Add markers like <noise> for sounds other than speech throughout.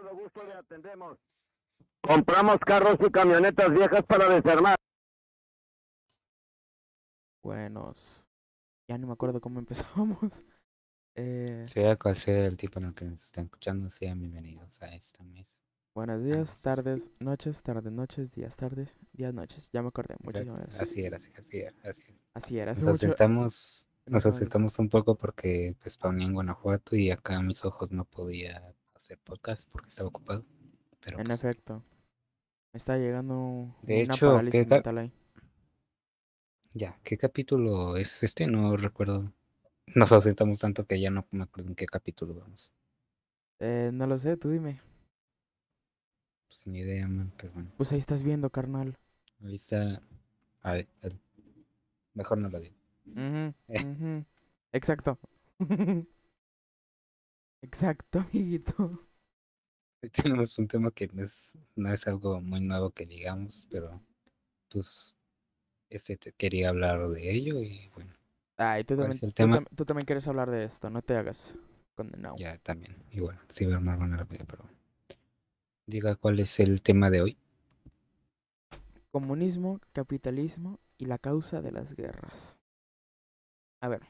todo gusto le atendemos. Compramos carros y camionetas viejas para desarmar. Buenos. Ya no me acuerdo cómo empezábamos. <laughs> Eh, Sea cual sea el tipo en el que nos estén escuchando, sean bienvenidos a esta mesa. buenos días, tardes, noches, tardes, noches, días, tardes, días, noches. Ya me acordé. Muchísimas gracias. Así era, así, así era, así era. Así era. Hace Nos mucho. nos un poco porque pues spawné en Guanajuato y acá a mis ojos no podía hacer podcast porque estaba ocupado. Pero En pues, efecto. Me está llegando De una hecho, ¿qué parálisis ca- mental ahí. ya, ¿qué capítulo es este? No recuerdo. Nos ausentamos tanto que ya no me acuerdo en qué capítulo vamos. Eh, no lo sé, tú dime. Pues ni idea, man, pero bueno. Pues ahí estás viendo, carnal. Ahí está. A ver, mejor no lo digo. <laughs> Exacto. <laughs> Exacto, <laughs> amiguito. Hoy tenemos un tema que no es, no es algo muy nuevo que digamos, pero pues este te- quería hablar de ello y bueno, Ay, tú ¿Cuál también, tú tema? tam- tú también quieres hablar de esto, no te hagas condenado. ya también. Y bueno, sí voy a armar una rápida, pero diga cuál es el tema de hoy. Comunismo, capitalismo y la causa de las guerras. A ver.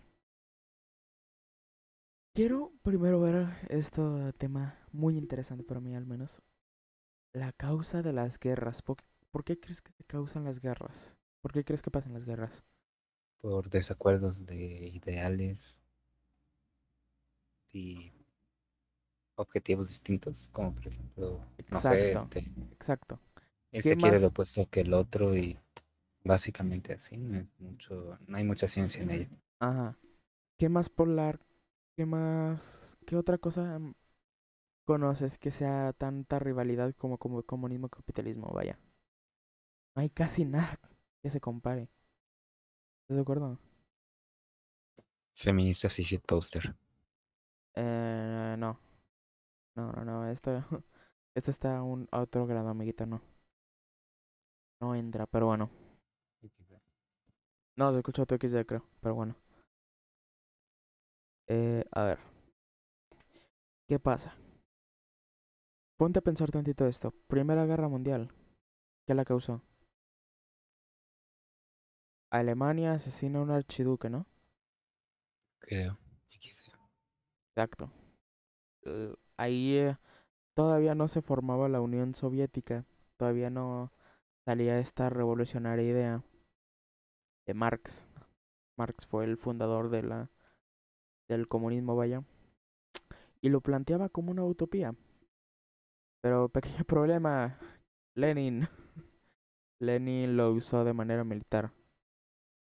Quiero primero ver este tema muy interesante para mí al menos. La causa de las guerras. ¿Por, por qué crees que se causan las guerras? ¿Por qué crees que pasan las guerras? Por desacuerdos de ideales y objetivos distintos, como por ejemplo, no sé, Exacto, este, exacto. este ¿Qué quiere más? lo opuesto que el otro y básicamente así, no es mucho, no hay mucha ciencia en ello. Ajá. ¿Qué más polar? ¿Qué más? ¿Qué otra cosa mm, conoces que sea tanta rivalidad como, como comunismo y capitalismo? Vaya. No hay casi nada que se compare. ¿Estás de acuerdo? Feministas y shitposter. Eh, no. No, no, no. Esto, <laughs> esto está a un a otro grado, amiguito, no. No entra, pero bueno. No, se escucha tu XD, creo, pero bueno. Eh, a ver. ¿Qué pasa? Ponte a pensar tantito esto. Primera Guerra Mundial. ¿Qué la causó? Alemania asesina a un archiduque, ¿no? Creo. Exacto. Eh, ahí eh, todavía no se formaba la Unión Soviética. Todavía no salía esta revolucionaria idea de Marx. Marx fue el fundador de la del comunismo, vaya. Y lo planteaba como una utopía. Pero pequeño <laughs> problema, Lenin. <laughs> Lenin lo usó de manera militar.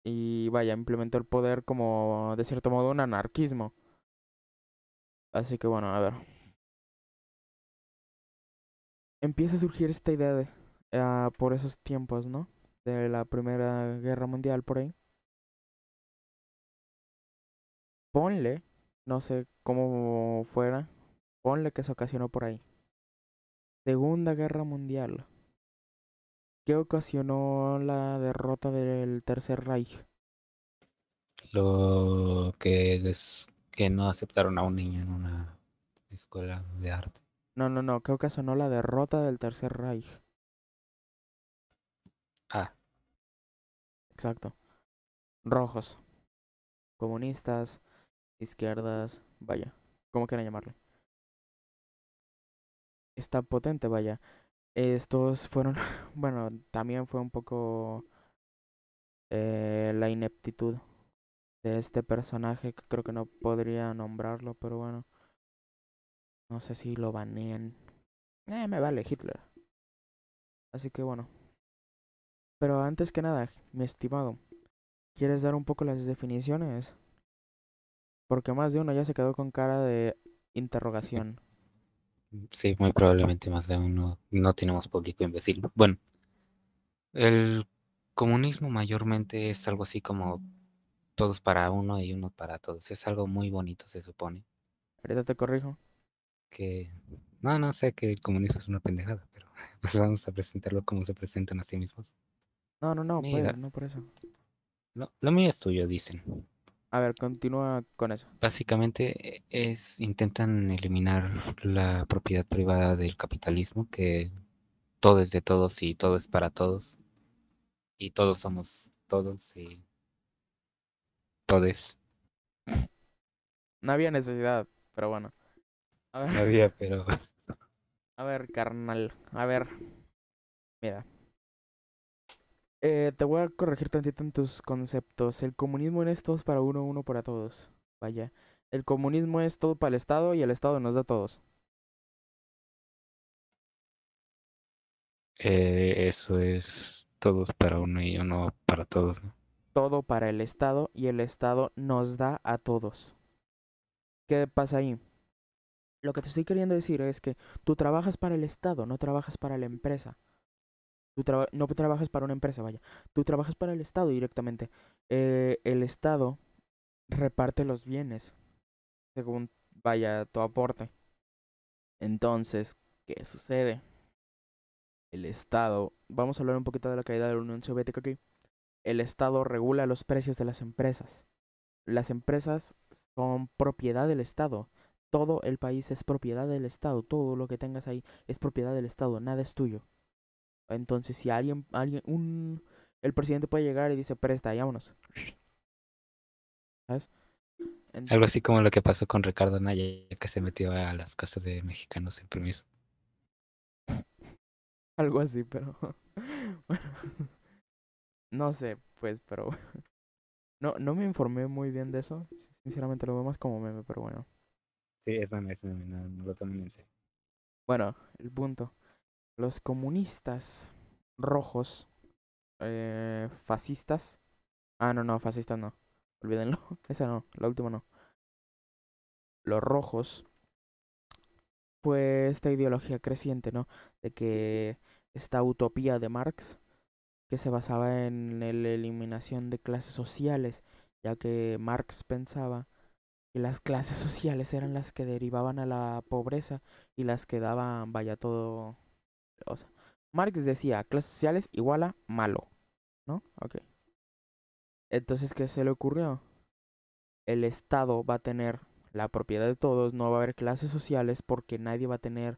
Y vaya, implementó el poder como, de cierto modo, un anarquismo. Así que bueno, a ver. Empieza a surgir esta idea de, ah, por esos tiempos, ¿no? De la Primera Guerra Mundial por ahí. Ponle, no sé cómo fuera, ponle que se ocasionó por ahí. Segunda Guerra Mundial. ¿Qué ocasionó la derrota del Tercer Reich? Lo que es que no aceptaron a un niño en una escuela de arte. No, no, no, ¿qué ocasionó la derrota del Tercer Reich? Ah, Exacto. Rojos. Comunistas, izquierdas, vaya, como quieran llamarle. Está potente, vaya. Estos fueron, <laughs> bueno, también fue un poco eh, la ineptitud de este personaje, que creo que no podría nombrarlo, pero bueno. No sé si lo banean. Eh, me vale Hitler. Así que bueno. Pero antes que nada, mi estimado, ¿quieres dar un poco las definiciones? Porque más de uno ya se quedó con cara de interrogación. sí, muy probablemente más de uno. No tenemos público imbécil. Bueno, el comunismo mayormente es algo así como todos para uno y uno para todos. Es algo muy bonito, se supone. Ahorita te corrijo. Que no, no sé que el comunismo es una pendejada, pero <laughs> pues vamos a presentarlo como se presentan a sí mismos. No, no, no, Mira. pues, no por eso. Lo, lo mío es tuyo, dicen. A ver, continúa con eso. Básicamente eh, es intentan eliminar la propiedad privada del capitalismo, que todo es de todos y todo es para todos. Y todos somos todos y todes. No había necesidad, pero bueno. A ver, Había, pero a ver, carnal. A ver. Mira. Eh, te voy a corregir tantito en tus conceptos. El comunismo no es todos para uno, uno para todos. Vaya. El comunismo es todo para el Estado y el Estado nos da a todos. eh, eso es todos para uno y uno para todos. ¿no? Todo para el Estado y el Estado nos da a todos. ¿Qué pasa ahí? Lo que te estoy queriendo decir es que tú trabajas para el Estado, no trabajas para la empresa. No trabajas para una empresa, vaya. Tú trabajas para el Estado directamente. Eh, el Estado reparte los bienes según vaya tu aporte. Entonces, ¿qué sucede? El Estado, vamos a hablar un poquito de la caída de la Unión Soviética aquí. El Estado regula los precios de las empresas. Las empresas son propiedad del Estado. Todo el país es propiedad del Estado. Todo lo que tengas ahí es propiedad del Estado. Nada es tuyo. Entonces, si alguien, alguien, un, el presidente puede llegar y dice, presta, y vámonos. ¿Sabes? Algo así como lo que pasó con Ricardo Naya, que se metió a las casas de mexicanos sin permiso. <laughs> Algo así, pero. <laughs> bueno, <laughs> no sé, pues, pero. no, no me informé muy bien de eso. Sinceramente lo veo más como meme, pero bueno. Sí, es meme, es meme, no, no lo tomen en serio. Bueno, el punto. Los comunistas rojos, eh, fascistas. Ah, no, no, fascistas no. Olvídenlo. <laughs> Esa no, la última no. Los rojos. Fue esta ideología creciente, ¿no? De que esta utopía de Marx, que se basaba en la eliminación de clases sociales, ya que Marx pensaba que las clases <laughs> sociales eran las que derivaban a la pobreza y las que daban, vaya, todo. Marx decía, clases sociales igual a malo, ¿no? Ok. Entonces, ¿qué se le ocurrió? El Estado va a tener la propiedad de todos, no va a haber clases sociales porque nadie va a tener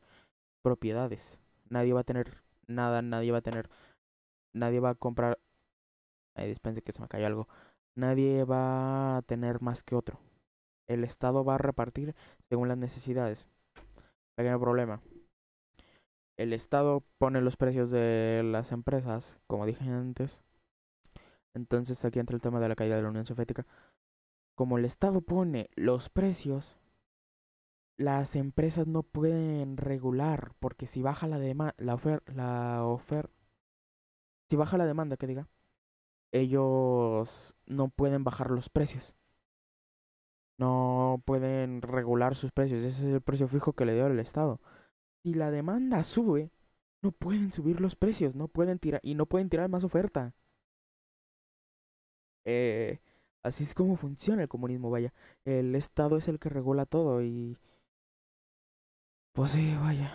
propiedades. Nadie va a tener nada, nadie va a tener. Nadie va a comprar. Ay, dispense que se me cayó algo. Nadie va a tener más que otro. El Estado va a repartir según las necesidades. Pequeño problema. El Estado pone los precios de las empresas, como dije antes. Entonces aquí entra el tema de la caída de la Unión Soviética. Como el Estado pone los precios, las empresas no pueden regular, porque si baja la demanda, la ofer la ofer si baja la demanda, que diga, ellos no pueden bajar los precios. No pueden regular sus precios. Ese es el precio fijo que le dio el Estado. Si la demanda sube, no pueden subir los precios, no pueden tirar y no pueden tirar más oferta. Eh, así es como funciona el comunismo, vaya. El Estado es el que regula todo y pues sí, vaya.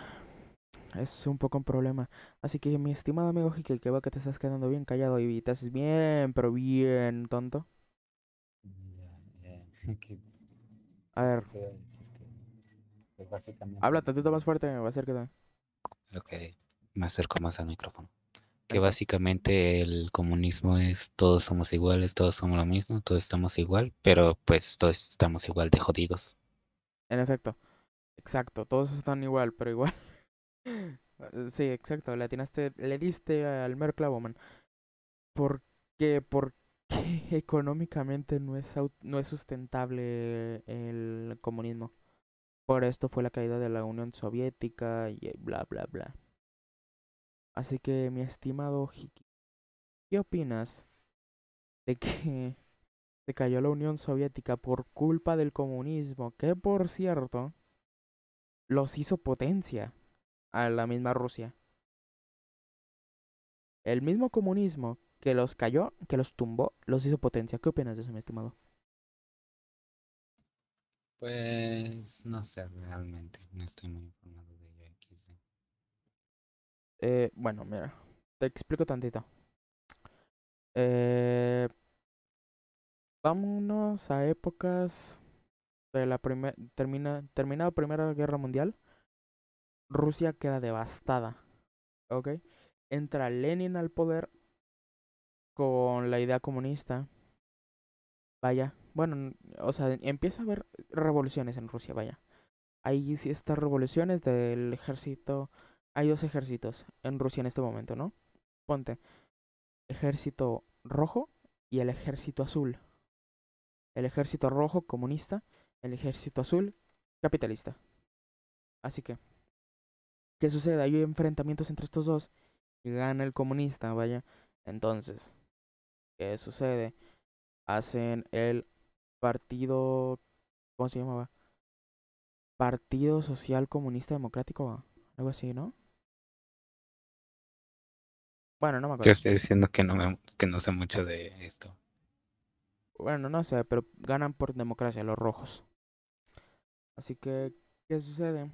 Es un poco un problema. Así que mi estimado amigo Hiki, que veo que te estás quedando bien callado y te haces bien, pero bien tonto. <laughs> A ver, habla tantito más fuerte, va a ser que te... Ok, me acerco más al micrófono. Que básicamente el comunismo es todos somos iguales, todos somos lo mismo, todos estamos igual, pero pues todos estamos igual de jodidos. En efecto. Exacto, todos están igual, pero igual. <laughs> sí, exacto, le atinaste, le diste al mero clavo, man. ¿Por qué? Porque <laughs> económicamente no es, no es sustentable el comunismo. Por esto fue la caída de la Unión Soviética y bla, bla, bla. Así que, mi estimado Hiki, ¿qué opinas de que <laughs> se cayó la Unión Soviética por culpa del comunismo? Que, por cierto, los hizo potencia a la misma Rusia. El mismo comunismo que los cayó, que los tumbó, los hizo potencia. ¿Qué opinas de eso, mi estimado? Pues no sé realmente, no estoy muy informado de ello. XD. Eh, bueno, mira, te explico tantito. Eh, vámonos a épocas de la primera termina Primera Guerra Mundial. Rusia queda devastada. ¿Ok? Entra Lenin al poder con la idea comunista. Vaya, bueno, o sea, empieza a haber revoluciones en Rusia, vaya. Hay estas revoluciones del ejército. Hay dos ejércitos en Rusia en este momento, ¿no? Ponte, ejército rojo y el ejército azul. El ejército rojo comunista, el ejército azul capitalista. Así que, ¿qué sucede? Hay enfrentamientos entre estos dos y gana el comunista, vaya. Entonces, ¿qué sucede? Hacen el partido, ¿cómo se llamaba? Partido Social Comunista Democrático, algo así, ¿no? Bueno, no me Yo acuerdo. estoy diciendo que no, me, que no sé mucho de esto. Bueno, no sé, pero ganan por democracia los rojos. Así que, ¿qué sucede?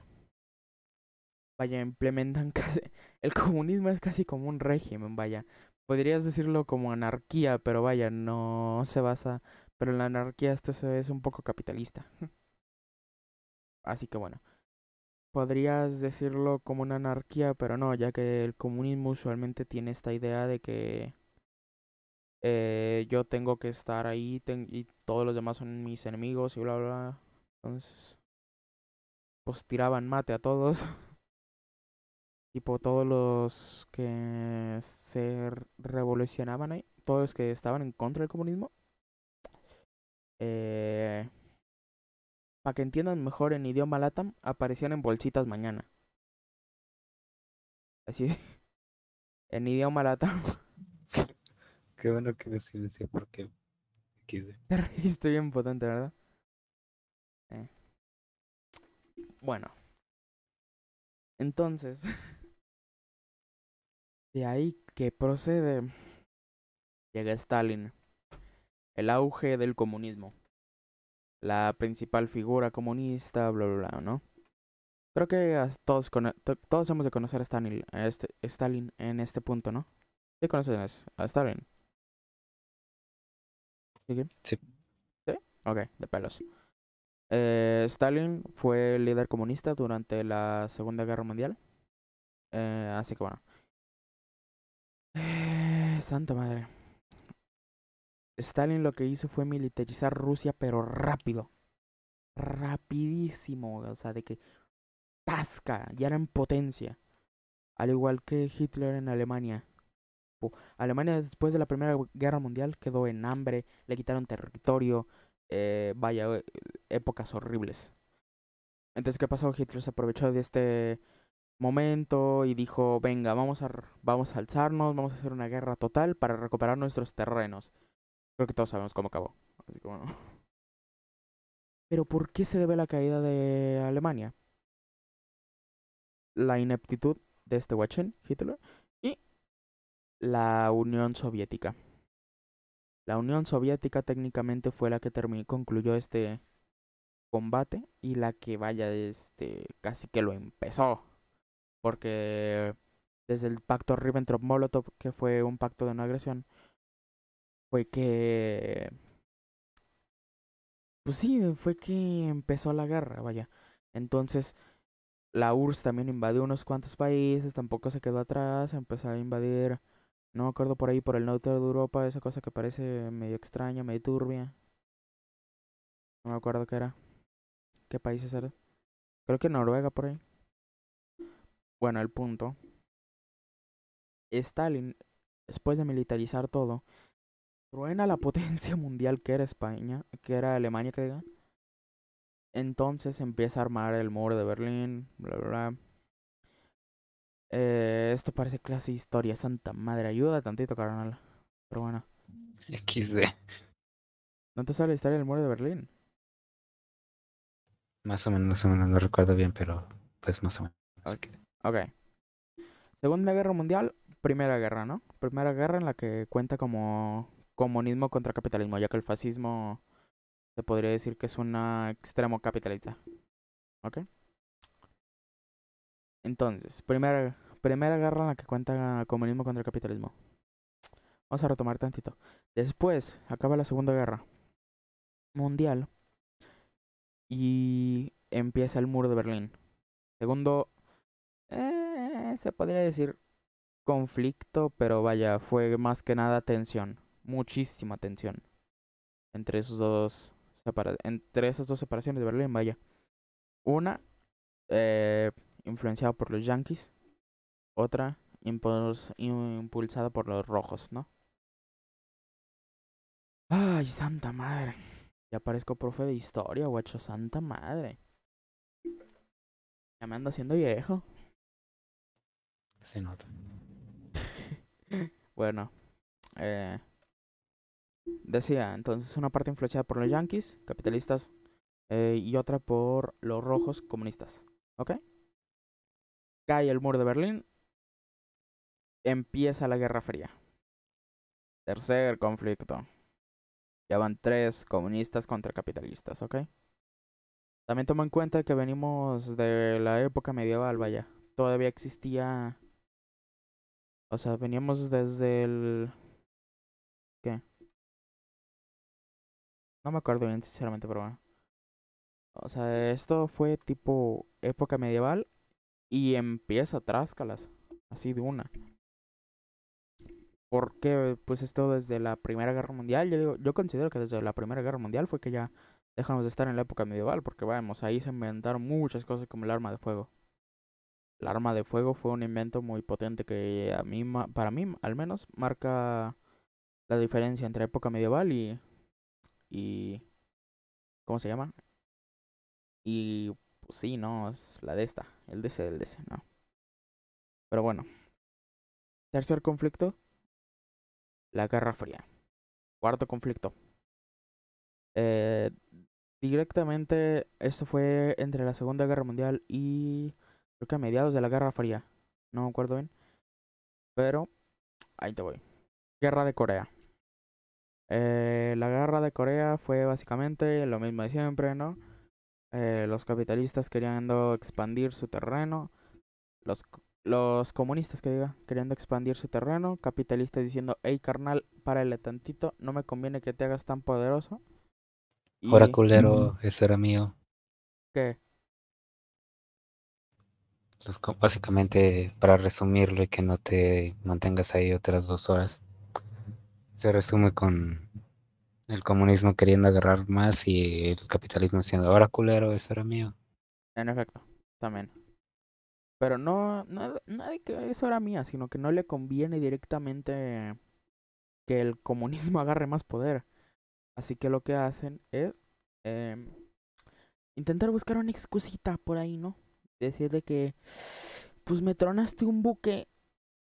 Vaya, implementan <laughs> casi... El comunismo es casi como un régimen, vaya. Podrías decirlo como anarquía, pero vaya, no se basa... Pero la anarquía esto es un poco capitalista. <laughs> Así que bueno. Podrías decirlo como una anarquía, pero no, ya que el comunismo usualmente tiene esta idea de que eh, yo tengo que estar ahí y todos los demás son mis enemigos y bla, bla, bla. Entonces, pues tiraban mate a todos. <laughs> tipo, todos los que se revolucionaban ahí, todos los que estaban en contra del comunismo. Eh, para que entiendan mejor en idioma latam, aparecían en bolsitas mañana. Así, <laughs> en idioma latam. <laughs> Qué bueno que me silenció porque quise. <laughs> Te reíste bien potente, ¿verdad? Eh. Bueno. Entonces. De ahí que procede. Llega Stalin. El auge del comunismo. La principal figura comunista, bla, bla, bla, ¿no? Creo que todos, todos hemos de conocer a Stalin, a este, Stalin en este punto, ¿no? ¿Sí conoces a Stalin? ¿Sí? Sí. ¿Sí? Ok, de pelos. Eh, Stalin fue líder comunista durante la Segunda Guerra Mundial. Eh, así que bueno. Eh, santa madre. Stalin lo que hizo fue militarizar Rusia, pero rápido. Rapidísimo. O sea, de que tasca, ya era en potencia. Al igual que Hitler en Alemania. Alemania después de la Primera Guerra Mundial quedó en hambre, le quitaron territorio, eh, vaya, eh, épocas horribles. Entonces, ¿qué pasó? Hitler se aprovechó de este momento y dijo, venga, vamos a, vamos a alzarnos, vamos a hacer una guerra total para recuperar nuestros terrenos. Creo que todos sabemos cómo acabó. Así que bueno. Pero ¿por qué se debe la caída de Alemania? La ineptitud de este guachín, Hitler, y la Unión Soviética. La Unión Soviética técnicamente fue la que concluyó este combate y la que vaya, este, casi que lo empezó. Porque desde el pacto Ribbentrop-Molotov, que fue un pacto de no agresión, fue que... Pues sí, fue que empezó la guerra, vaya. Entonces, la URSS también invadió unos cuantos países, tampoco se quedó atrás, empezó a invadir, no me acuerdo por ahí, por el norte de Europa, esa cosa que parece medio extraña, medio turbia. No me acuerdo qué era. ¿Qué países eran? Creo que Noruega por ahí. Bueno, el punto. Stalin, después de militarizar todo, truena la <laughs> potencia mundial que era España, que era Alemania, que diga. Entonces empieza a armar el muro de Berlín, bla, bla, bla. Eh, esto parece clase de historia, santa madre, ayuda tantito, carnal. Pero bueno, XD. ¿no te sabe la historia del muro de Berlín? Más o menos, más o menos, no recuerdo bien, pero pues más o menos. Ok. Ok. Segunda Guerra Mundial, Primera Guerra, ¿no? Primera Guerra en la que cuenta como comunismo contra capitalismo, ya que el fascismo se podría decir que es un extremo capitalista. ¿Ok? Entonces, primera, primera guerra en la que cuenta comunismo contra capitalismo. Vamos a retomar tantito. Después, acaba la Segunda Guerra. Mundial y empieza el muro de Berlín. Segundo, eh, se podría decir conflicto, pero vaya, fue más que nada tensión, muchísima tensión entre esos dos entre esas dos separaciones de Berlín, vaya. Una eh, influenciada por los Yankees, otra impuls- impulsada por los rojos, ¿no? Ay, santa madre. Ya parezco profe de historia, guacho, santa madre. Ya me ando haciendo viejo. Se nota. <laughs> Bueno, eh, decía, entonces una parte influenciada por los yankees, capitalistas, eh, y otra por los rojos, comunistas. ¿Ok? Cae el muro de Berlín, empieza la Guerra Fría. Tercer conflicto. Ya van tres comunistas contra capitalistas, ¿ok? También toma en cuenta que venimos de la época medieval, vaya. Todavía existía o sea, veníamos desde el... ¿Qué? No me acuerdo bien, sinceramente, pero bueno. O sea, esto fue tipo época medieval y empieza Tráscalas, así de una. Porque, pues esto desde la Primera Guerra Mundial, yo digo, yo considero que desde la Primera Guerra Mundial fue que ya dejamos de estar en la época medieval, porque vamos, ahí se inventaron muchas cosas como el arma de fuego. El arma de fuego fue un invento muy potente que a mí, para mí, al menos, marca la diferencia entre época medieval y, y, ¿cómo se llama? Y, pues sí, no, es la de esta, el DC del DC, no. Pero bueno. Tercer conflicto, la Guerra Fría. Cuarto conflicto. Eh, directamente, esto fue entre la Segunda Guerra Mundial y creo que a mediados de la Guerra Fría. No me acuerdo bien. Pero ahí te voy. Guerra de Corea. Eh, la guerra de Corea fue básicamente lo mismo de siempre, ¿no? Eh, los capitalistas queriendo expandir su terreno. Los, los comunistas, que diga, queriendo expandir su terreno. Capitalistas diciendo, hey carnal, párale tantito. No me conviene que te hagas tan poderoso. Y Ahora culero, eso era mío. Los co- básicamente, para resumirlo y que no te mantengas ahí otras dos horas, se resume con el comunismo queriendo agarrar más y el capitalismo diciendo, ahora culero, eso era mío. En efecto, también. Pero no, no, no que eso era mía, sino que no le conviene directamente que el comunismo <laughs> agarre más poder. Así que lo que hacen es em, intentar buscar una excusita por ahí, ¿no? Decir de que, pues me tronaste un buque,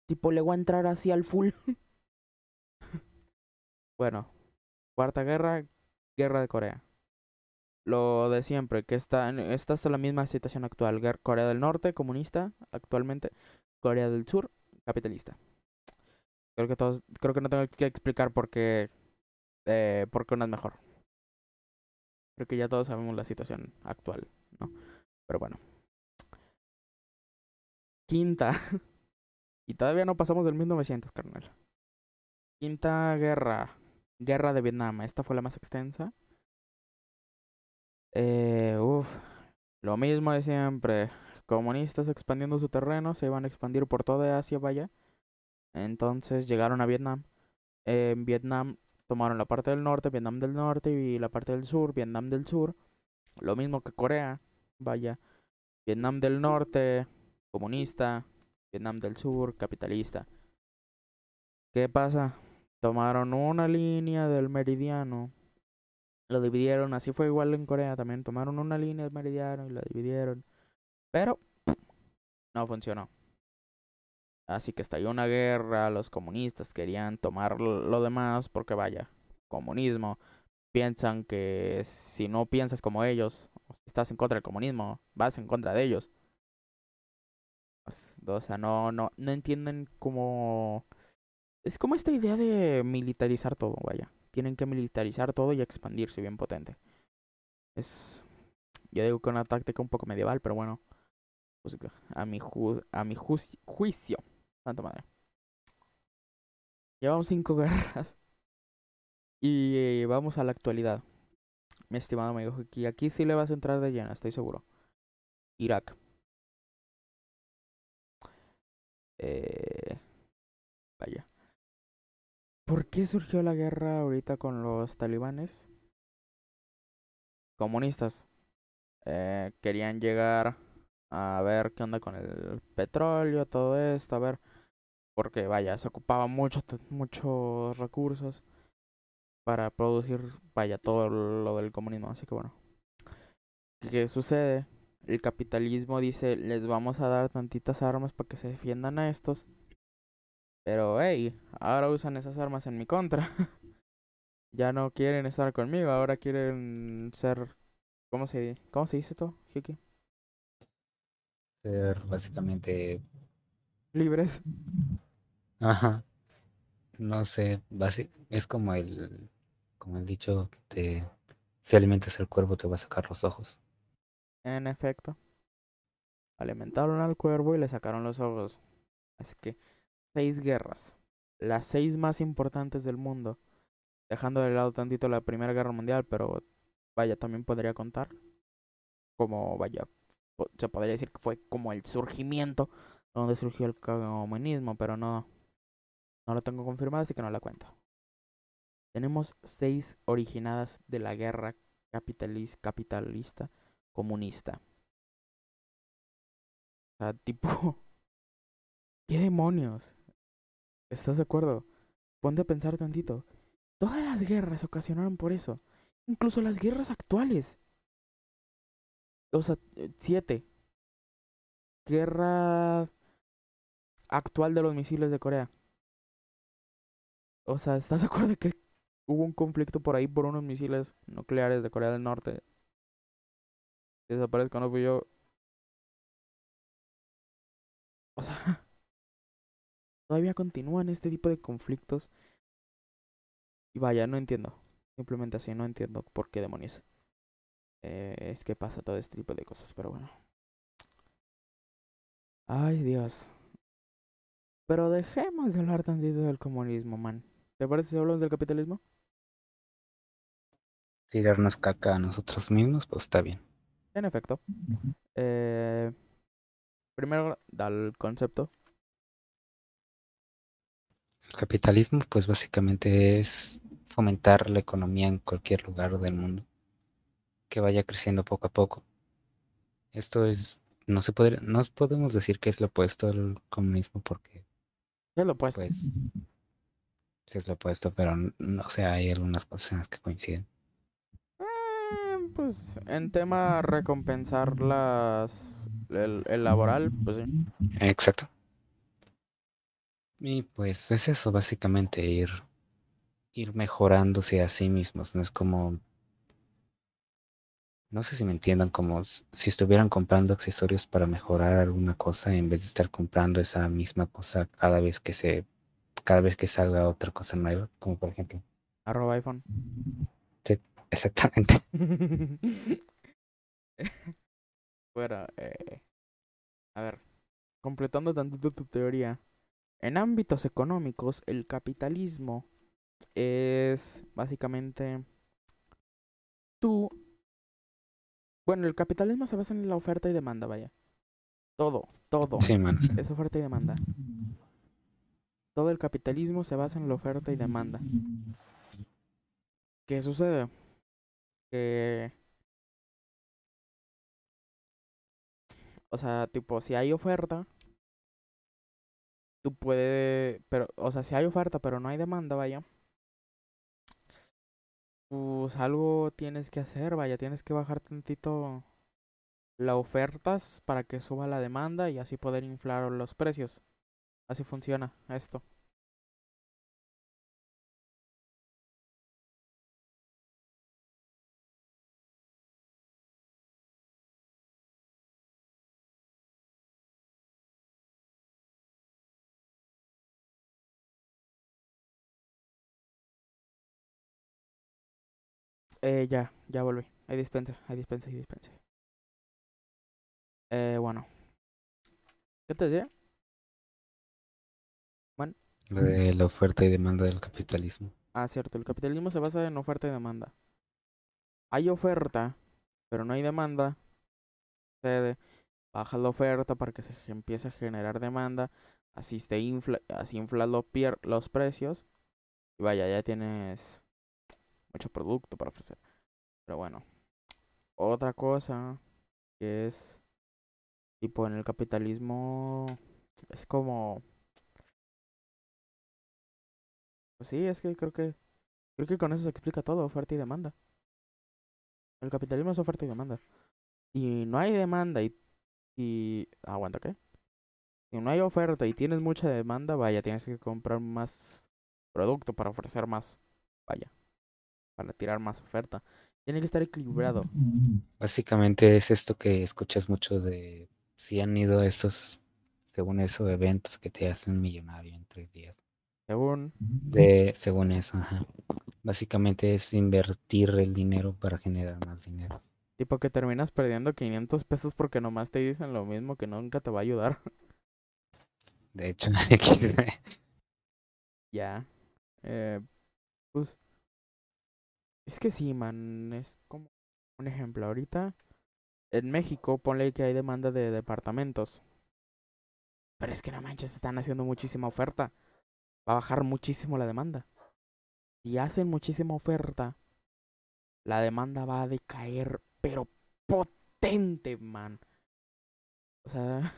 tipo le voy a entrar así al full. <laughs> bueno, cuarta guerra, guerra de Corea lo de siempre, que está, está hasta la misma situación actual. Corea del Norte, comunista, actualmente. Corea del Sur, capitalista. Creo que todos, creo que no tengo que explicar por qué, eh, por qué una es mejor. Creo que ya todos sabemos la situación actual, ¿no? Pero bueno. Quinta. <laughs> y todavía no pasamos del 1900, carnal. Quinta guerra. Guerra de Vietnam. Esta fue la más extensa. Eh, uf, lo mismo de siempre. Comunistas expandiendo su terreno, se iban a expandir por toda Asia, vaya. Entonces llegaron a Vietnam. En Vietnam tomaron la parte del norte, Vietnam del norte y la parte del sur, Vietnam del sur. Lo mismo que Corea, vaya. Vietnam del norte, comunista. Vietnam del sur, capitalista. ¿Qué pasa? Tomaron una línea del meridiano lo dividieron, así fue igual en Corea también. Tomaron una línea de meridiano y la dividieron. Pero no funcionó. Así que estalló una guerra, los comunistas querían tomar lo demás porque vaya, comunismo. Piensan que si no piensas como ellos, estás en contra del comunismo, vas en contra de ellos. Pues, O sea, no, no, no entienden cómo... Es como esta idea de militarizar todo, vaya tienen que militarizar todo y expandirse bien potente. Es, yo digo que una táctica un poco medieval, pero bueno, pues a mi, ju- a mi juicio, santa madre. Llevamos cinco <laughs> guerras y vamos a la actualidad. mi estimado amigo Hiki, aquí sí le vas a entrar de lleno, estoy seguro. Irak. Eh, vaya. ¿Por qué surgió la guerra ahorita con los talibanes? Comunistas. Eh, querían llegar a ver qué onda con el petróleo, todo esto, a ver. Porque vaya, se ocupaba mucho, muchos recursos para producir, vaya, todo lo del comunismo. Así que bueno. ¿Qué sucede? El capitalismo dice, les vamos a dar tantitas armas para que se defiendan a estos. Pero, hey, ahora usan esas armas en mi contra. <laughs> ya no quieren estar conmigo, ahora quieren ser... ¿Cómo se, cómo se dice esto, Hiki? Ser básicamente... Libres. Ajá. No sé, es como el, como el dicho de si alimentas el cuervo te va a sacar los ojos. En efecto. Alimentaron al cuervo y le sacaron los ojos. Así que seis guerras. Las seis más importantes del mundo. Dejando de lado tantito la Primera Guerra Mundial, pero vaya, también podría contar. Como, vaya, se podría decir que fue como el surgimiento donde surgió el comunismo, pero no, no lo tengo confirmado, así que no la cuento. Tenemos seis originadas de la guerra capitalista comunista. O sea, tipo... <laughs> ¿Qué demonios? ¿Estás de acuerdo? Ponte a pensar tantito. Todas las guerras ocasionaron por eso. Incluso las guerras actuales. O sea, eh, siete. Guerra actual de los misiles de Corea. O sea, ¿estás de acuerdo que hubo un conflicto por ahí por unos misiles nucleares de Corea del Norte? Desaparezco, no fui yo. O sea, <laughs> todavía continúan este tipo de conflictos. Y vaya, no entiendo. Simplemente así, no entiendo por qué demonios. Eh, es que pasa todo este tipo de cosas, pero bueno. Ay, Dios. Pero dejemos de hablar tantito del comunismo, man. ¿Te parece si hablamos del capitalismo? Tirarnos caca a nosotros mismos, pues está bien. En efecto. Eh, primero, da el concepto. El capitalismo, pues básicamente es fomentar la economía en cualquier lugar del mundo, que vaya creciendo poco a poco. Esto es, no se puede, no podemos decir que es lo opuesto al comunismo porque, es lo opuesto. pues, es lo opuesto, pero no, o sea, hay algunas cosas en las que coinciden. Eh, pues en tema recompensar las el, el, laboral, pues sí. Exacto. Y pues es eso, básicamente, ir, ir mejorándose a sí mismos. No es como. No sé si me entiendan, como si estuvieran comprando accesorios para mejorar alguna cosa en vez de estar comprando esa misma cosa cada vez que se cada vez que salga otra cosa nueva, como por ejemplo. Arroba iPhone. Sí, exactamente. <laughs> Fuera, eh, a ver, completando tantito tu teoría. En ámbitos económicos, el capitalismo es básicamente tú. Bueno, el capitalismo se basa en la oferta y demanda, vaya. Todo, todo. Sí, man, sí. Es oferta y demanda. Todo el capitalismo se basa en la oferta y demanda. ¿Qué sucede? Que... O sea, tipo, si hay oferta, tú puedes... Pero, o sea, si hay oferta pero no hay demanda, vaya. Pues algo tienes que hacer, vaya, tienes que bajar tantito las ofertas para que suba la demanda y así poder inflar los precios. Así funciona esto. Eh, ya, ya volví. Hay dispensa, hay dispensa, hay dispensa. Eh, bueno. ¿Qué te decía? Lo de la oferta y demanda del capitalismo. Ah, cierto. El capitalismo se basa en oferta y demanda. hay oferta, pero no hay demanda, sucede, baja la oferta para que se empiece a generar demanda, así se infla, así inflas los, los precios y vaya, ya tienes mucho producto para ofrecer. Pero bueno, otra cosa que es tipo en el capitalismo es como pues sí, es que creo que creo que con eso se explica todo, oferta y demanda. El capitalismo es oferta y demanda. Si no hay demanda y, y aguanta, ¿qué? Si no hay oferta y tienes mucha demanda, vaya, tienes que comprar más producto para ofrecer más, vaya, para tirar más oferta. Tiene que estar equilibrado. Básicamente es esto que escuchas mucho de si han ido a estos, según eso, eventos que te hacen millonario en tres días. Según De, según eso, ajá. Básicamente es invertir el dinero para generar más dinero. Tipo que terminas perdiendo 500 pesos porque nomás te dicen lo mismo que nunca te va a ayudar. <laughs> De hecho, <laughs> ya. Eh, pues. Es que sí, man. Es como un ejemplo. Ahorita en México, ponle que hay demanda de departamentos. Pero es que no manches, están haciendo muchísima oferta. Va a bajar muchísimo la demanda. Si hacen muchísima oferta, la demanda va a decaer, pero potente, man. O sea,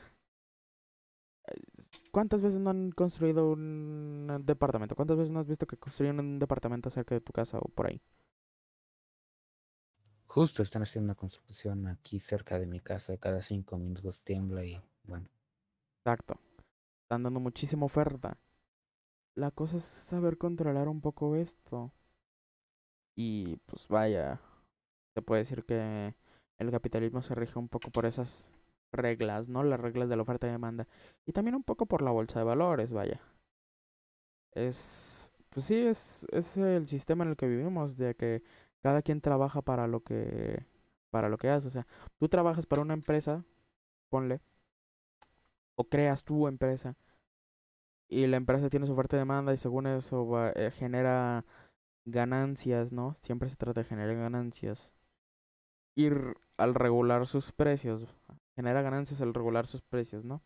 <laughs> ¿cuántas veces no han construido un departamento? ¿Cuántas veces no has visto que construyen un departamento cerca de tu casa o por ahí? Justo están haciendo una construcción aquí cerca de mi casa. Cada cinco minutos tiembla y bueno. Exacto. Están dando muchísima oferta. La cosa es saber controlar un poco esto. Y pues vaya, se puede decir que el capitalismo se rige un poco por esas reglas, ¿no? Las reglas de la oferta y demanda. Y también un poco por la bolsa de valores, vaya. Es, pues sí, es, es el sistema en el que vivimos, de que cada quien trabaja para lo que, para lo que hace. O sea, tú trabajas para una empresa, ponle, o creas tu empresa y la empresa tiene su y demanda y según eso va- eh, genera ganancias, ¿no? Siempre se trata de generar ganancias. Y r- al regular sus precios, genera ganancias al regular sus precios, ¿no?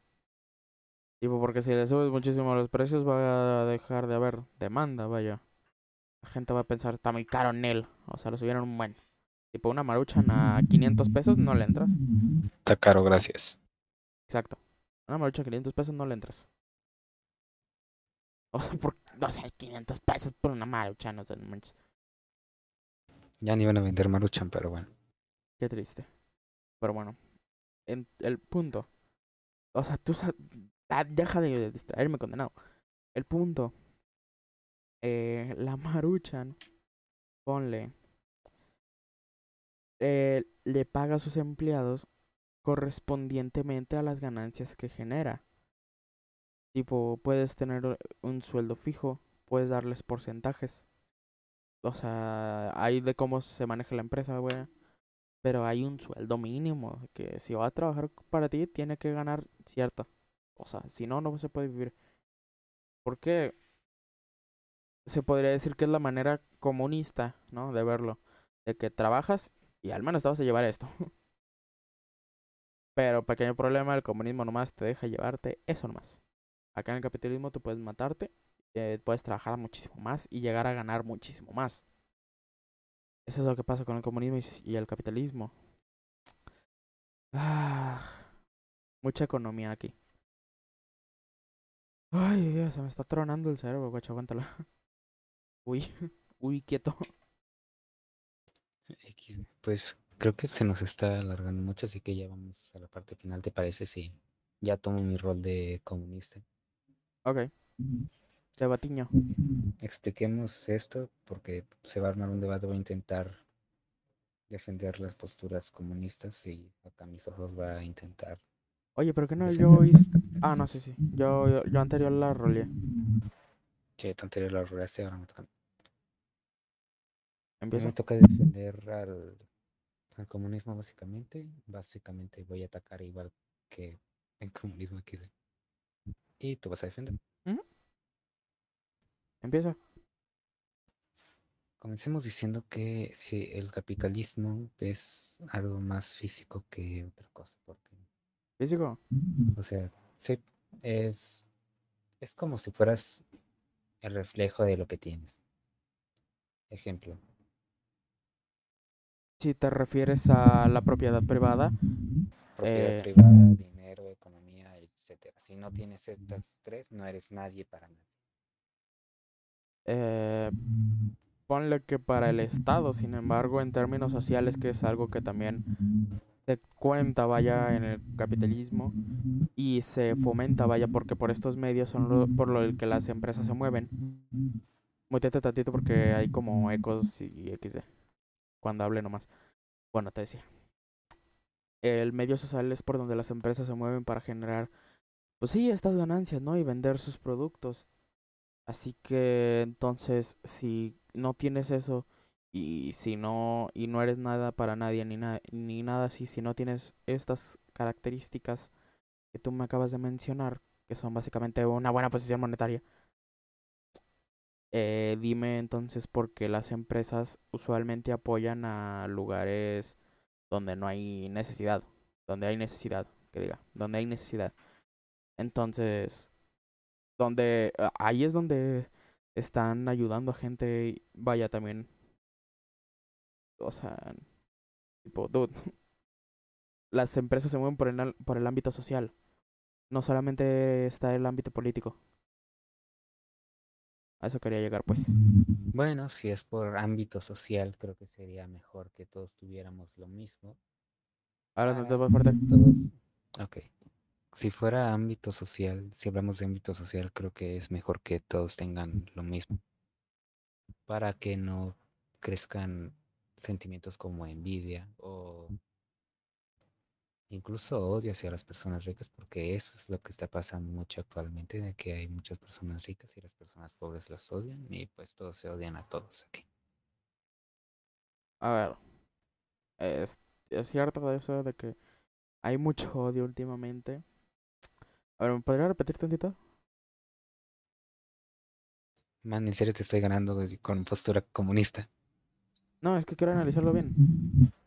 Tipo, porque si le subes muchísimo los precios va a dejar de haber demanda, vaya. La gente va a pensar, está muy caro en él. O sea, lo subieron un buen. Tipo, una maruchan a 500 pesos, no le entras. Está caro, gracias. Exacto. Una marucha a 500 pesos no le entras. O sea, por, o sea, 500 pesos por una marucha, no sé, no manches. Ya ni van a vender Maruchan, pero bueno. Qué triste. Pero bueno, en el punto. O sea, tú ah, deja de distraerme, condenado. El punto. Eh, la maruchan, ponle. eh, le paga a sus empleados correspondientemente a las ganancias que genera. Tipo, puedes tener un sueldo fijo, puedes darles porcentajes. O sea, hay de cómo se maneja la empresa, güey. Pero hay un sueldo mínimo que si va a trabajar para ti tiene que ganar cierto. O sea, si no, no se puede vivir. Porque se podría decir que es la manera comunista, ¿no? De verlo. De que trabajas y al menos te vas a llevar esto. Pero pequeño problema, el comunismo nomás te deja llevarte eso nomás. Acá en el capitalismo tú puedes matarte, eh, puedes trabajar muchísimo más y llegar a ganar muchísimo más. Eso es lo que pasa con el comunismo y el capitalismo. Ah, mucha economía aquí. Ay, Dios, se me está tronando el cerebro, guacho, aguántala. Uy, <laughs> uy, quieto. Pues creo que se nos está alargando mucho, así que ya vamos a la parte final. ¿Te parece si ya tomo mi rol de comunista? Ok, de batiño. Expliquemos esto porque se va a armar un debate. Voy a intentar defender las posturas comunistas y acá mis ojos va a intentar. Oye, pero que no, yo hice... Ah, no, sí, sí. Yo, yo, yo anterior la roleé. Che, tontería la rodeaste, ahora me toca. Empiezo. me toca defender al, al comunismo básicamente. Básicamente voy a atacar igual que el comunismo hice. Y tú vas a defender. Empieza. Comencemos diciendo que sí, el capitalismo es algo más físico que otra cosa, porque, Físico. o sea, sí, es, es como si fueras el reflejo de lo que tienes. Ejemplo, Si te refieres a la propiedad privada, propiedad Eh, privada, dinero, economía, etcétera. Si no tienes estas tres, no eres nadie para nadie. eh, ponle que para el Estado, sin embargo, en términos sociales, que es algo que también se cuenta, vaya, en el capitalismo y se fomenta, vaya, porque por estos medios son lo- por lo que las empresas se mueven. Muteate tantito porque hay como ecos y XD. Cuando hable nomás. Bueno, te decía. El medio social es por donde las empresas se mueven para generar, pues sí, estas ganancias, ¿no? Y vender sus productos. Así que entonces, si no tienes eso y si no y no eres nada para nadie ni nada ni nada así, si no tienes estas características que tú me acabas de mencionar, que son básicamente una buena posición monetaria, eh, dime entonces por qué las empresas usualmente apoyan a lugares donde no hay necesidad, donde hay necesidad, que diga, donde hay necesidad. Entonces, donde a- ahí es donde están ayudando a gente, vaya también, o sea, tipo, dude, <laughs> las empresas se mueven por el, por el ámbito social, no solamente está el ámbito político. A eso quería llegar, pues. Bueno, si es por ámbito social, creo que sería mejor que todos tuviéramos lo mismo. Ahora Ah, no te voy fuerte. Todos. Ok. Si fuera ámbito social, si hablamos de ámbito social, creo que es mejor que todos tengan lo mismo. Para que no crezcan sentimientos como envidia o incluso odio hacia las personas ricas, porque eso es lo que está pasando mucho actualmente, de que hay muchas personas ricas y las personas pobres las odian y pues todos se odian a todos aquí. A ver, es, es cierto eso de que hay mucho odio últimamente. A ver, ¿me podría repetir tantito? Man, en serio te estoy ganando con postura comunista. No, es que quiero analizarlo bien.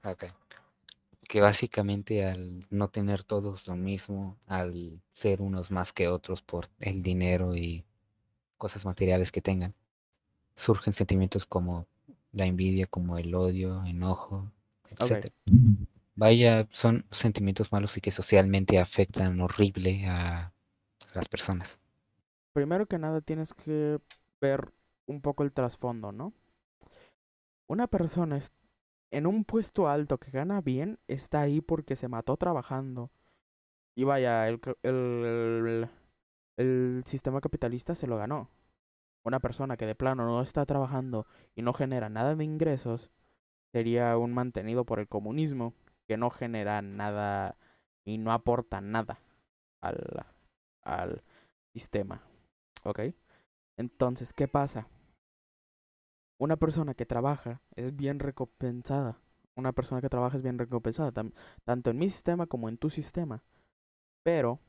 Ok. Que básicamente al no tener todos lo mismo, al ser unos más que otros por el dinero y cosas materiales que tengan, surgen sentimientos como la envidia, como el odio, enojo, etc. Vaya, son sentimientos malos y que socialmente afectan horrible a las personas. Primero que nada tienes que ver un poco el trasfondo, ¿no? Una persona es- en un puesto alto que gana bien está ahí porque se mató trabajando. Y vaya, el, el, el sistema capitalista se lo ganó. Una persona que de plano no está trabajando y no genera nada de ingresos sería un mantenido por el comunismo que no genera nada y no aporta nada al, al sistema. ¿Ok? Entonces, ¿qué pasa? Una persona que trabaja es bien recompensada. Una persona que trabaja es bien recompensada, tanto en mi sistema como en tu sistema. Pero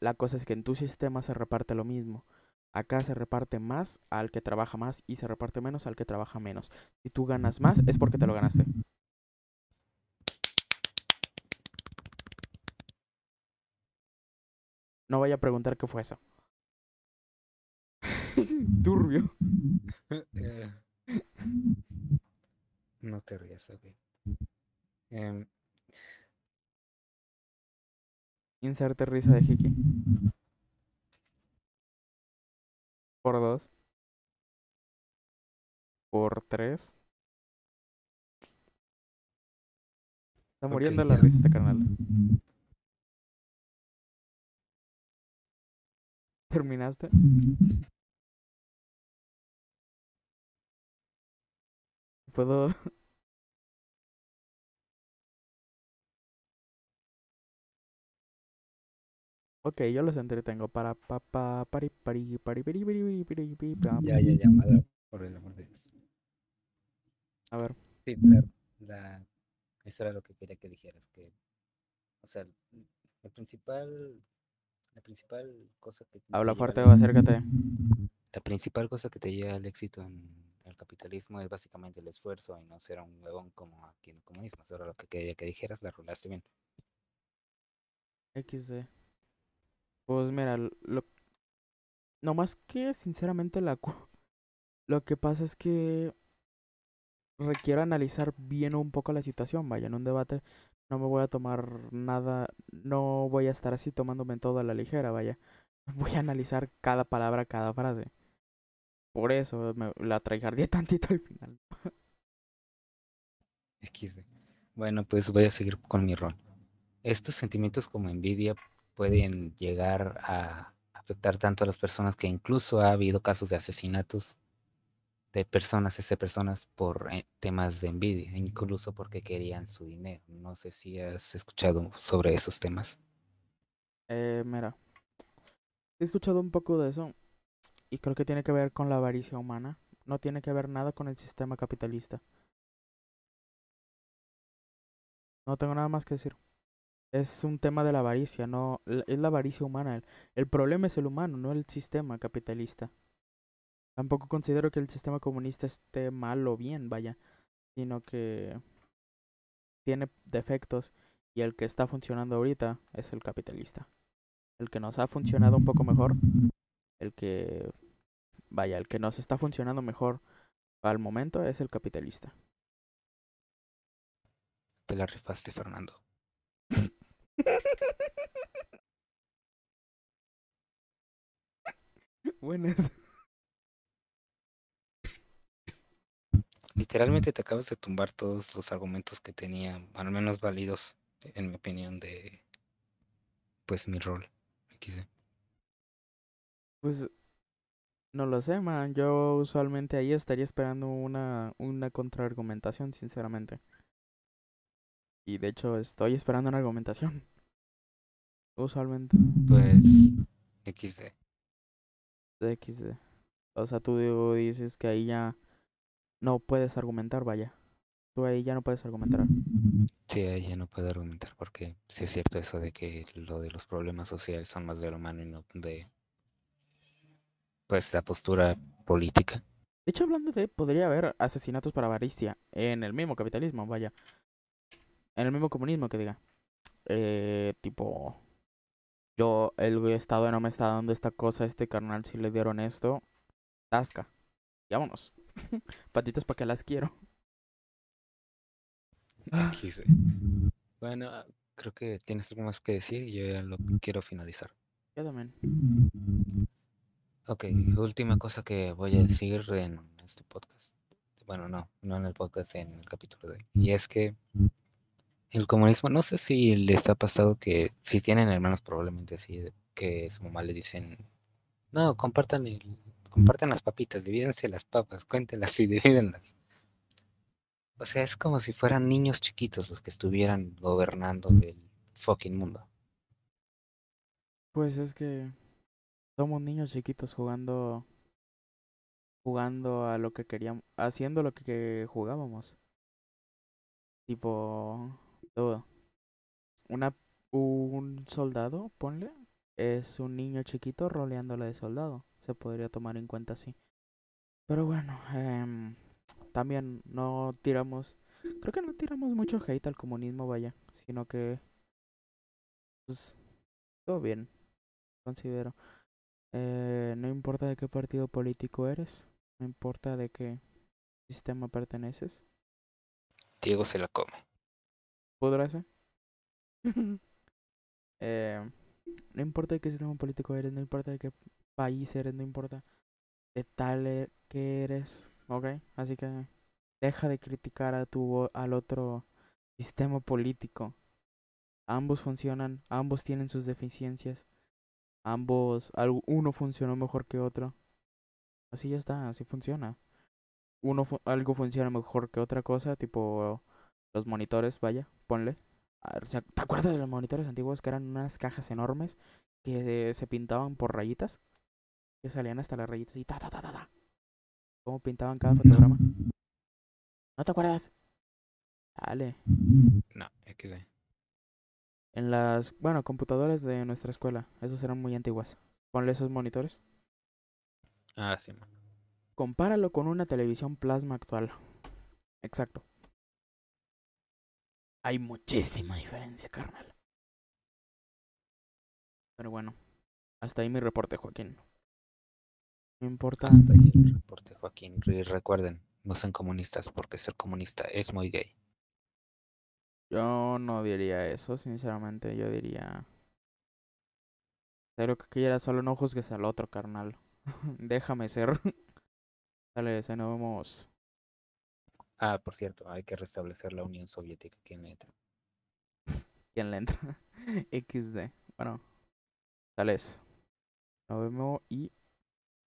la cosa es que en tu sistema se reparte lo mismo. Acá se reparte más al que trabaja más y se reparte menos al que trabaja menos. Si tú ganas más es porque te lo ganaste. No vaya a preguntar qué fue eso. <laughs> Turbio. Eh, no te rías, ok. Em, Inserte risa de Hiki. Por dos. Por tres. Está muriendo la ya. risa este canal. ¿Terminaste? Puedo. <laughs> Ok, yo los entretengo para pa pa pari pari pari pari pari pari pari Ya, ya, ya, madre, por el amor de Dios. A ver. Sí, la, la, eso era lo que quería que dijeras, que, o sea, el principal, la principal cosa que... Habla fuerte o acércate. La principal cosa que te lleva al éxito en el capitalismo es básicamente el esfuerzo y no ser un huevón como aquí en el comunismo. Eso era lo que quería que dijeras, la rolaste bien. XD. Pues mira, lo... No más que sinceramente la... <laughs> Lo que pasa es que requiero analizar bien un poco la situación, vaya, en un debate no me voy a tomar nada, no voy a estar así tomándome todo a la ligera, vaya. <laughs> Voy a analizar cada palabra, cada frase. Por eso me la traigardié <laughs> tantito al final. Bueno, pues voy a seguir con mi rol. Estos sentimientos como envidia pueden llegar a afectar tanto a las personas que incluso ha habido casos de asesinatos de personas, ese personas por eh, temas de envidia, incluso porque querían su dinero. No sé si has escuchado sobre esos temas. Eh, mira, he escuchado un poco de eso y creo que tiene que ver con la avaricia humana. No tiene que ver nada con el sistema capitalista. No tengo nada más que decir. Es un tema de la avaricia, no, es la avaricia humana. El, el problema es el humano, no el sistema capitalista. Tampoco considero que el sistema comunista esté mal o bien, vaya, sino que tiene defectos y el que está funcionando ahorita es el capitalista. El que nos ha funcionado un poco mejor, el que, vaya, el que nos está funcionando mejor al momento es el capitalista. Te la rifaste, Fernando. <laughs> Buenas. Literalmente te acabas de tumbar todos los argumentos que tenía, al menos válidos, en mi opinión, de pues mi rol. XD. Pues no lo sé, man. Yo usualmente ahí estaría esperando una, una contraargumentación, sinceramente. Y de hecho estoy esperando una argumentación. <laughs> Usualmente. Pues XD. de XD. O sea, tú dices que ahí ya no puedes argumentar, vaya. Tú ahí ya no puedes argumentar. Sí, ahí ya no puedo argumentar porque sí es cierto eso de que lo de los problemas sociales son más del humano y no de pues la postura política. De hecho, hablando de, podría haber asesinatos por avaricia en el mismo capitalismo, vaya. En el mismo comunismo, que diga. Eh, tipo, yo, el Estado no me está dando esta cosa, este carnal, si le dieron esto, tasca. Y vámonos. <laughs> Patitas para que las quiero. Ah. XD. Bueno, creo que tienes algo más que decir y yo ya lo quiero finalizar. Yo también. Ok, última cosa que voy a decir en este podcast. Bueno, no, no en el podcast, en el capítulo de hoy. Y es que el comunismo, no sé si les ha pasado que si tienen hermanos probablemente sí, que su mamá le dicen, no, compartan el, compartan las papitas, divídense las papas, cuéntenlas y <laughs> divídenlas. O sea, es como si fueran niños chiquitos los que estuvieran gobernando el fucking mundo. Pues es que somos niños chiquitos jugando jugando a lo que queríamos, haciendo lo que jugábamos. Tipo, todo. Una un soldado, ponle, es un niño chiquito roleándola de soldado. Se podría tomar en cuenta así. Pero bueno, em, también no tiramos, creo que no tiramos mucho hate al comunismo, vaya, sino que pues todo bien, considero. Eh, no importa de qué partido político eres, no importa de qué sistema perteneces. Diego se la come. ¿Podrá ser? <laughs> eh, no importa de qué sistema político eres, no importa de qué país eres, no importa de tal e- que eres, ¿ok? Así que deja de criticar a tu al otro sistema político. Ambos funcionan, ambos tienen sus deficiencias, ambos, uno funcionó mejor que otro. Así ya está, así funciona. Uno fu- algo funciona mejor que otra cosa, tipo los monitores, vaya, ponle. Ver, o sea, ¿Te acuerdas de los monitores antiguos que eran unas cajas enormes que se pintaban por rayitas? Que salían hasta las rayitas y ta ta ta ta ta. ¿Cómo pintaban cada fotograma? ¿No te acuerdas? Dale. No, XD. En las, bueno, computadoras de nuestra escuela, esos eran muy antiguas. Ponle esos monitores. Ah, sí, man. Compáralo con una televisión plasma actual. Exacto. Hay muchísima diferencia, carnal. Pero bueno, hasta ahí mi reporte, Joaquín. No importa. Hasta ahí el reporte, Joaquín. Y recuerden, no sean comunistas porque ser comunista es muy gay. Yo no diría eso, sinceramente. Yo diría. Lo que quieras, solo no juzgues al otro, carnal. <laughs> Déjame ser. <laughs> Dale, se nos vemos. Ah, por cierto, hay que restablecer la Unión Soviética aquí en entra. ¿Quién le entra? <laughs> XD. Bueno, tales. Nos vemos y